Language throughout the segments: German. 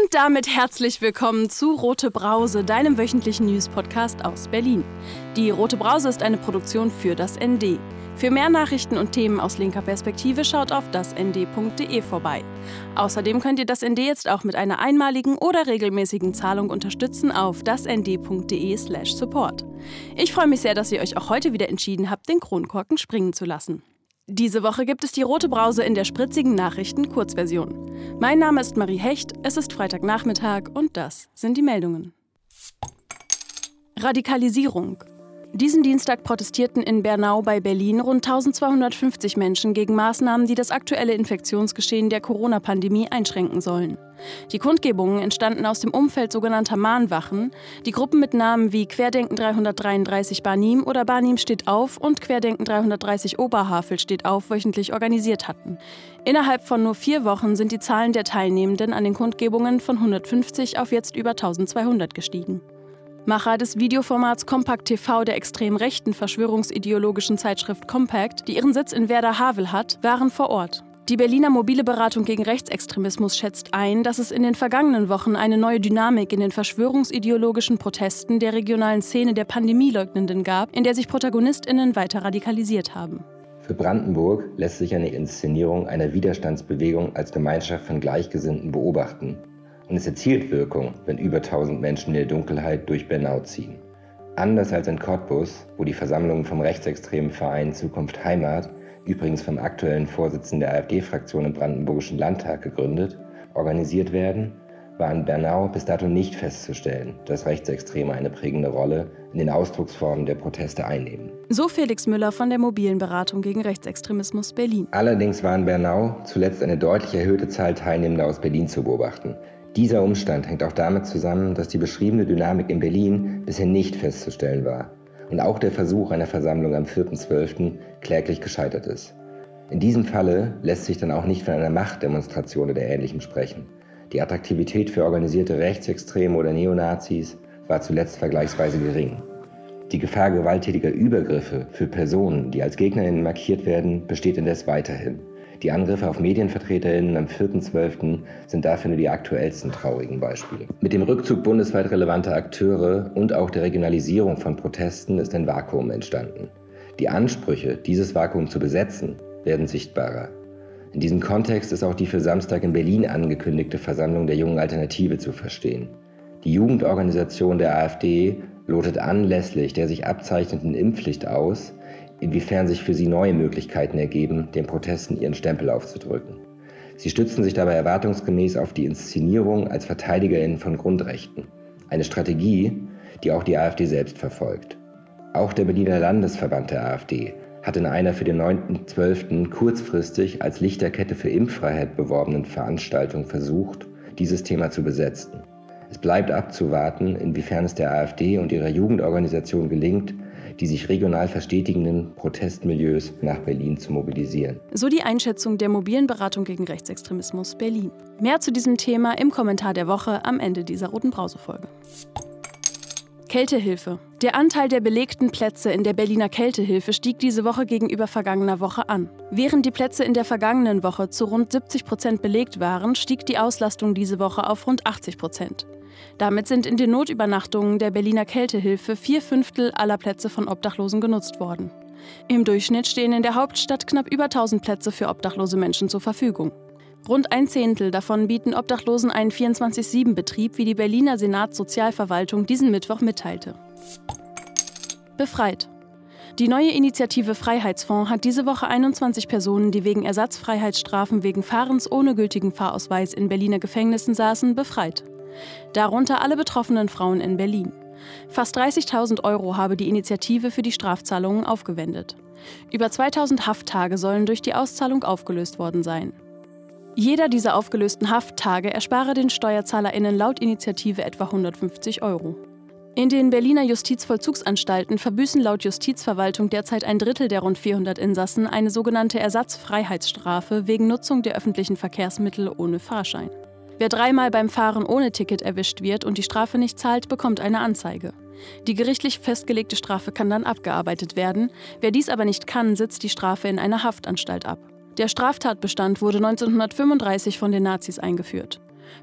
Und damit herzlich willkommen zu Rote Brause, deinem wöchentlichen News-Podcast aus Berlin. Die Rote Brause ist eine Produktion für das ND. Für mehr Nachrichten und Themen aus linker Perspektive schaut auf dasnd.de vorbei. Außerdem könnt ihr das ND jetzt auch mit einer einmaligen oder regelmäßigen Zahlung unterstützen auf dasnd.de/support. Ich freue mich sehr, dass ihr euch auch heute wieder entschieden habt, den Kronkorken springen zu lassen. Diese Woche gibt es die rote Brause in der spritzigen Nachrichten Kurzversion. Mein Name ist Marie Hecht, es ist Freitagnachmittag und das sind die Meldungen. Radikalisierung. Diesen Dienstag protestierten in Bernau bei Berlin rund 1250 Menschen gegen Maßnahmen, die das aktuelle Infektionsgeschehen der Corona-Pandemie einschränken sollen. Die Kundgebungen entstanden aus dem Umfeld sogenannter Mahnwachen, die Gruppen mit Namen wie Querdenken 333 Barnim oder Barnim steht auf und Querdenken 330 Oberhavel steht auf wöchentlich organisiert hatten. Innerhalb von nur vier Wochen sind die Zahlen der Teilnehmenden an den Kundgebungen von 150 auf jetzt über 1200 gestiegen. Macher des Videoformats Compact TV der extrem rechten verschwörungsideologischen Zeitschrift Compact, die ihren Sitz in Werder-Havel hat, waren vor Ort. Die Berliner mobile Beratung gegen Rechtsextremismus schätzt ein, dass es in den vergangenen Wochen eine neue Dynamik in den verschwörungsideologischen Protesten der regionalen Szene der Pandemieleugnenden gab, in der sich ProtagonistInnen weiter radikalisiert haben. Für Brandenburg lässt sich eine Inszenierung einer Widerstandsbewegung als Gemeinschaft von Gleichgesinnten beobachten und es erzielt Wirkung, wenn über 1000 Menschen in der Dunkelheit durch Bernau ziehen. Anders als in Cottbus, wo die Versammlungen vom rechtsextremen Verein Zukunft Heimat, übrigens vom aktuellen Vorsitzenden der AfD-Fraktion im Brandenburgischen Landtag gegründet, organisiert werden, war in Bernau bis dato nicht festzustellen, dass Rechtsextreme eine prägende Rolle in den Ausdrucksformen der Proteste einnehmen. So Felix Müller von der mobilen Beratung gegen Rechtsextremismus Berlin. Allerdings war in Bernau zuletzt eine deutlich erhöhte Zahl Teilnehmender aus Berlin zu beobachten, dieser Umstand hängt auch damit zusammen, dass die beschriebene Dynamik in Berlin bisher nicht festzustellen war und auch der Versuch einer Versammlung am 4.12. kläglich gescheitert ist. In diesem Falle lässt sich dann auch nicht von einer Machtdemonstration oder Ähnlichem sprechen. Die Attraktivität für organisierte Rechtsextreme oder Neonazis war zuletzt vergleichsweise gering. Die Gefahr gewalttätiger Übergriffe für Personen, die als Gegnerinnen markiert werden, besteht indes weiterhin. Die Angriffe auf MedienvertreterInnen am 4.12. sind dafür nur die aktuellsten traurigen Beispiele. Mit dem Rückzug bundesweit relevanter Akteure und auch der Regionalisierung von Protesten ist ein Vakuum entstanden. Die Ansprüche, dieses Vakuum zu besetzen, werden sichtbarer. In diesem Kontext ist auch die für Samstag in Berlin angekündigte Versammlung der Jungen Alternative zu verstehen. Die Jugendorganisation der AfD lotet anlässlich der sich abzeichnenden Impfpflicht aus, inwiefern sich für sie neue Möglichkeiten ergeben, den Protesten ihren Stempel aufzudrücken. Sie stützen sich dabei erwartungsgemäß auf die Inszenierung als Verteidigerinnen von Grundrechten, eine Strategie, die auch die AfD selbst verfolgt. Auch der Berliner Landesverband der AfD hat in einer für den 9.12. kurzfristig als Lichterkette für Impffreiheit beworbenen Veranstaltung versucht, dieses Thema zu besetzen. Es bleibt abzuwarten, inwiefern es der AfD und ihrer Jugendorganisation gelingt, die sich regional verstetigenden Protestmilieus nach Berlin zu mobilisieren. So die Einschätzung der mobilen Beratung gegen Rechtsextremismus Berlin. Mehr zu diesem Thema im Kommentar der Woche am Ende dieser roten Brausefolge. Kältehilfe. Der Anteil der belegten Plätze in der Berliner Kältehilfe stieg diese Woche gegenüber vergangener Woche an. Während die Plätze in der vergangenen Woche zu rund 70 Prozent belegt waren, stieg die Auslastung diese Woche auf rund 80 Prozent. Damit sind in den Notübernachtungen der Berliner Kältehilfe vier Fünftel aller Plätze von Obdachlosen genutzt worden. Im Durchschnitt stehen in der Hauptstadt knapp über 1000 Plätze für obdachlose Menschen zur Verfügung. Rund ein Zehntel davon bieten Obdachlosen einen 24-7-Betrieb, wie die Berliner Senatssozialverwaltung diesen Mittwoch mitteilte. Befreit. Die neue Initiative Freiheitsfonds hat diese Woche 21 Personen, die wegen Ersatzfreiheitsstrafen wegen Fahrens ohne gültigen Fahrausweis in Berliner Gefängnissen saßen, befreit darunter alle betroffenen Frauen in Berlin. Fast 30.000 Euro habe die Initiative für die Strafzahlungen aufgewendet. Über 2000 Hafttage sollen durch die Auszahlung aufgelöst worden sein. Jeder dieser aufgelösten Hafttage erspare den SteuerzahlerInnen laut Initiative etwa 150 Euro. In den Berliner Justizvollzugsanstalten verbüßen laut Justizverwaltung derzeit ein Drittel der rund 400 Insassen eine sogenannte Ersatzfreiheitsstrafe wegen Nutzung der öffentlichen Verkehrsmittel ohne Fahrschein. Wer dreimal beim Fahren ohne Ticket erwischt wird und die Strafe nicht zahlt, bekommt eine Anzeige. Die gerichtlich festgelegte Strafe kann dann abgearbeitet werden. Wer dies aber nicht kann, sitzt die Strafe in einer Haftanstalt ab. Der Straftatbestand wurde 1935 von den Nazis eingeführt.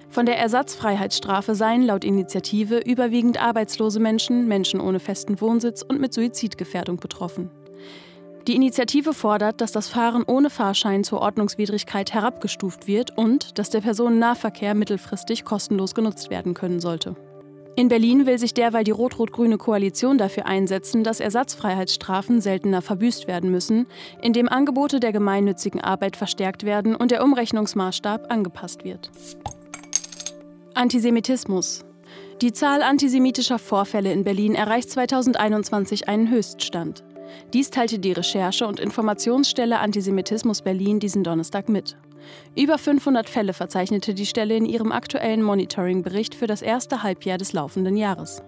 Von der Ersatzfreiheitsstrafe seien laut Initiative überwiegend arbeitslose Menschen, Menschen ohne festen Wohnsitz und mit Suizidgefährdung betroffen. Die Initiative fordert, dass das Fahren ohne Fahrschein zur Ordnungswidrigkeit herabgestuft wird und dass der Personennahverkehr mittelfristig kostenlos genutzt werden können sollte. In Berlin will sich derweil die rot-rot-grüne Koalition dafür einsetzen, dass Ersatzfreiheitsstrafen seltener verbüßt werden müssen, indem Angebote der gemeinnützigen Arbeit verstärkt werden und der Umrechnungsmaßstab angepasst wird. Antisemitismus. Die Zahl antisemitischer Vorfälle in Berlin erreicht 2021 einen Höchststand. Dies teilte die Recherche- und Informationsstelle Antisemitismus Berlin diesen Donnerstag mit. Über 500 Fälle verzeichnete die Stelle in ihrem aktuellen Monitoring-Bericht für das erste Halbjahr des laufenden Jahres.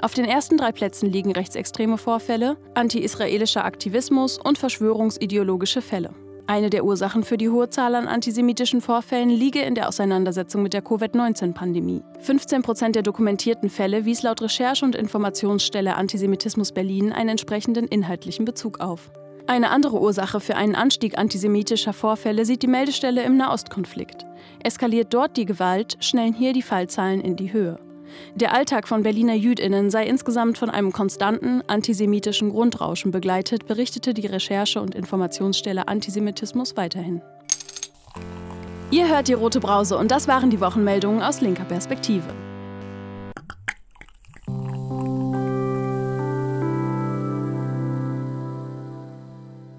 Auf den ersten drei Plätzen liegen rechtsextreme Vorfälle, anti-israelischer Aktivismus und verschwörungsideologische Fälle. Eine der Ursachen für die hohe Zahl an antisemitischen Vorfällen liege in der Auseinandersetzung mit der Covid-19-Pandemie. 15 Prozent der dokumentierten Fälle wies laut Recherche- und Informationsstelle Antisemitismus Berlin einen entsprechenden inhaltlichen Bezug auf. Eine andere Ursache für einen Anstieg antisemitischer Vorfälle sieht die Meldestelle im Nahostkonflikt. Eskaliert dort die Gewalt, schnellen hier die Fallzahlen in die Höhe. Der Alltag von Berliner Jüdinnen sei insgesamt von einem konstanten antisemitischen Grundrauschen begleitet, berichtete die Recherche- und Informationsstelle Antisemitismus weiterhin. Ihr hört die Rote Brause und das waren die Wochenmeldungen aus linker Perspektive.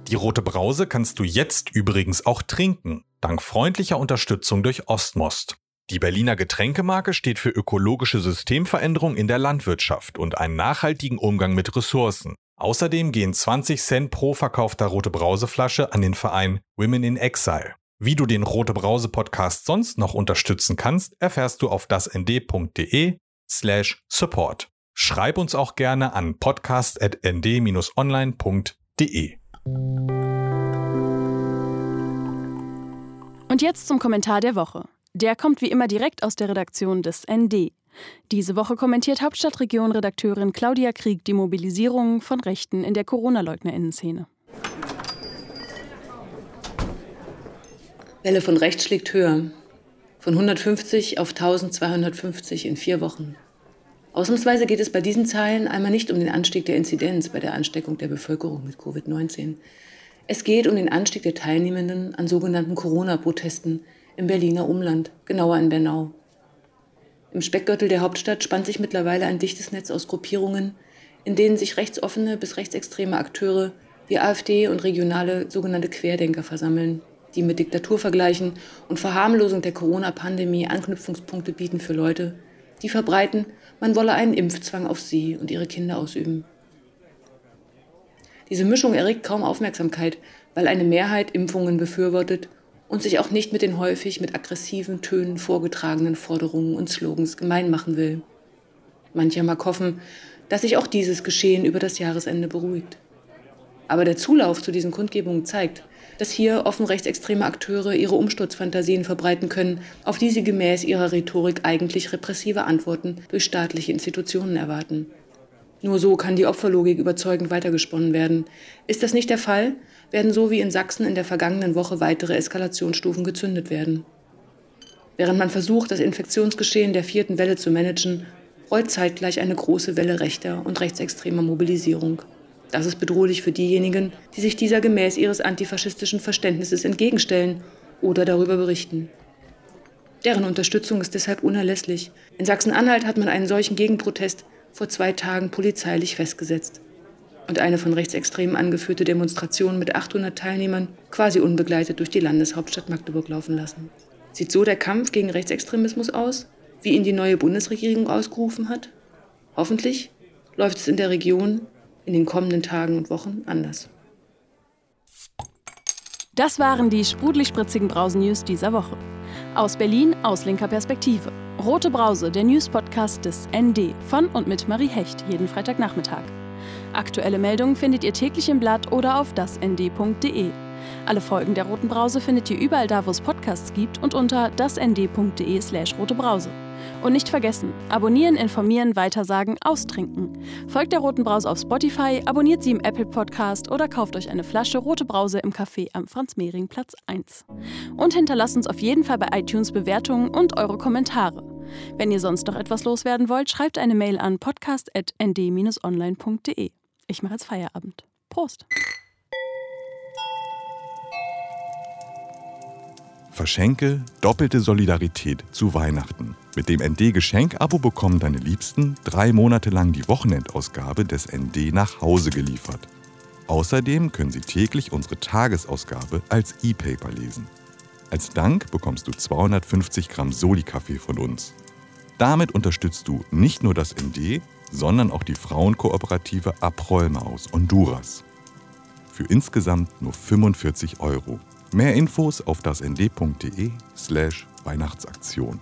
Die rote Brause kannst du jetzt übrigens auch trinken, dank freundlicher Unterstützung durch Ostmost. Die Berliner Getränkemarke steht für ökologische Systemveränderung in der Landwirtschaft und einen nachhaltigen Umgang mit Ressourcen. Außerdem gehen 20 Cent pro verkaufter Rote Brauseflasche an den Verein Women in Exile. Wie du den Rote Brause Podcast sonst noch unterstützen kannst, erfährst du auf dasnd.de slash support. Schreib uns auch gerne an podcast.nd-online.de. Und jetzt zum Kommentar der Woche. Der kommt wie immer direkt aus der Redaktion des ND. Diese Woche kommentiert Hauptstadtregion-Redakteurin Claudia Krieg die Mobilisierung von Rechten in der Corona-Leugnerinnen-Szene. Welle von rechts schlägt höher. Von 150 auf 1250 in vier Wochen. Ausnahmsweise geht es bei diesen Zahlen einmal nicht um den Anstieg der Inzidenz bei der Ansteckung der Bevölkerung mit Covid-19. Es geht um den Anstieg der Teilnehmenden an sogenannten Corona-Protesten, im Berliner Umland, genauer in Bernau. Im Speckgürtel der Hauptstadt spannt sich mittlerweile ein dichtes Netz aus Gruppierungen, in denen sich rechtsoffene bis rechtsextreme Akteure wie AfD und regionale sogenannte Querdenker versammeln, die mit Diktatur vergleichen und Verharmlosung der Corona-Pandemie Anknüpfungspunkte bieten für Leute, die verbreiten, man wolle einen Impfzwang auf sie und ihre Kinder ausüben. Diese Mischung erregt kaum Aufmerksamkeit, weil eine Mehrheit Impfungen befürwortet und sich auch nicht mit den häufig mit aggressiven Tönen vorgetragenen Forderungen und Slogans gemein machen will. Mancher mag hoffen, dass sich auch dieses Geschehen über das Jahresende beruhigt. Aber der Zulauf zu diesen Kundgebungen zeigt, dass hier offen rechtsextreme Akteure ihre Umsturzfantasien verbreiten können, auf die sie gemäß ihrer Rhetorik eigentlich repressive Antworten durch staatliche Institutionen erwarten. Nur so kann die Opferlogik überzeugend weitergesponnen werden. Ist das nicht der Fall, werden so wie in Sachsen in der vergangenen Woche weitere Eskalationsstufen gezündet werden. Während man versucht, das Infektionsgeschehen der vierten Welle zu managen, rollt zeitgleich eine große Welle rechter und rechtsextremer Mobilisierung. Das ist bedrohlich für diejenigen, die sich dieser gemäß ihres antifaschistischen Verständnisses entgegenstellen oder darüber berichten. Deren Unterstützung ist deshalb unerlässlich. In Sachsen-Anhalt hat man einen solchen Gegenprotest vor zwei Tagen polizeilich festgesetzt und eine von Rechtsextremen angeführte Demonstration mit 800 Teilnehmern quasi unbegleitet durch die Landeshauptstadt Magdeburg laufen lassen. Sieht so der Kampf gegen Rechtsextremismus aus, wie ihn die neue Bundesregierung ausgerufen hat? Hoffentlich läuft es in der Region in den kommenden Tagen und Wochen anders. Das waren die sprudelig-spritzigen Brausen-News dieser Woche. Aus Berlin aus linker Perspektive. Rote Brause, der News-Podcast des ND von und mit Marie Hecht, jeden Freitagnachmittag. Aktuelle Meldungen findet ihr täglich im Blatt oder auf dasnd.de. Alle Folgen der Roten Brause findet ihr überall da, wo es Podcasts gibt und unter dasnd.de/slash rote Brause. Und nicht vergessen, abonnieren, informieren, weitersagen, austrinken. Folgt der Roten Brause auf Spotify, abonniert sie im Apple Podcast oder kauft euch eine Flasche Rote Brause im Café am Franz-Mehring-Platz 1. Und hinterlasst uns auf jeden Fall bei iTunes Bewertungen und eure Kommentare. Wenn ihr sonst noch etwas loswerden wollt, schreibt eine Mail an podcast.nd-online.de. Ich mache jetzt Feierabend. Prost! Verschenke doppelte Solidarität zu Weihnachten. Mit dem ND-Geschenk-Abo bekommen deine Liebsten drei Monate lang die Wochenendausgabe des ND nach Hause geliefert. Außerdem können sie täglich unsere Tagesausgabe als E-Paper lesen. Als Dank bekommst du 250 Gramm Soli-Kaffee von uns. Damit unterstützt du nicht nur das ND, sondern auch die Frauenkooperative Aprollma aus Honduras. Für insgesamt nur 45 Euro. Mehr Infos auf das nd.de slash Weihnachtsaktion.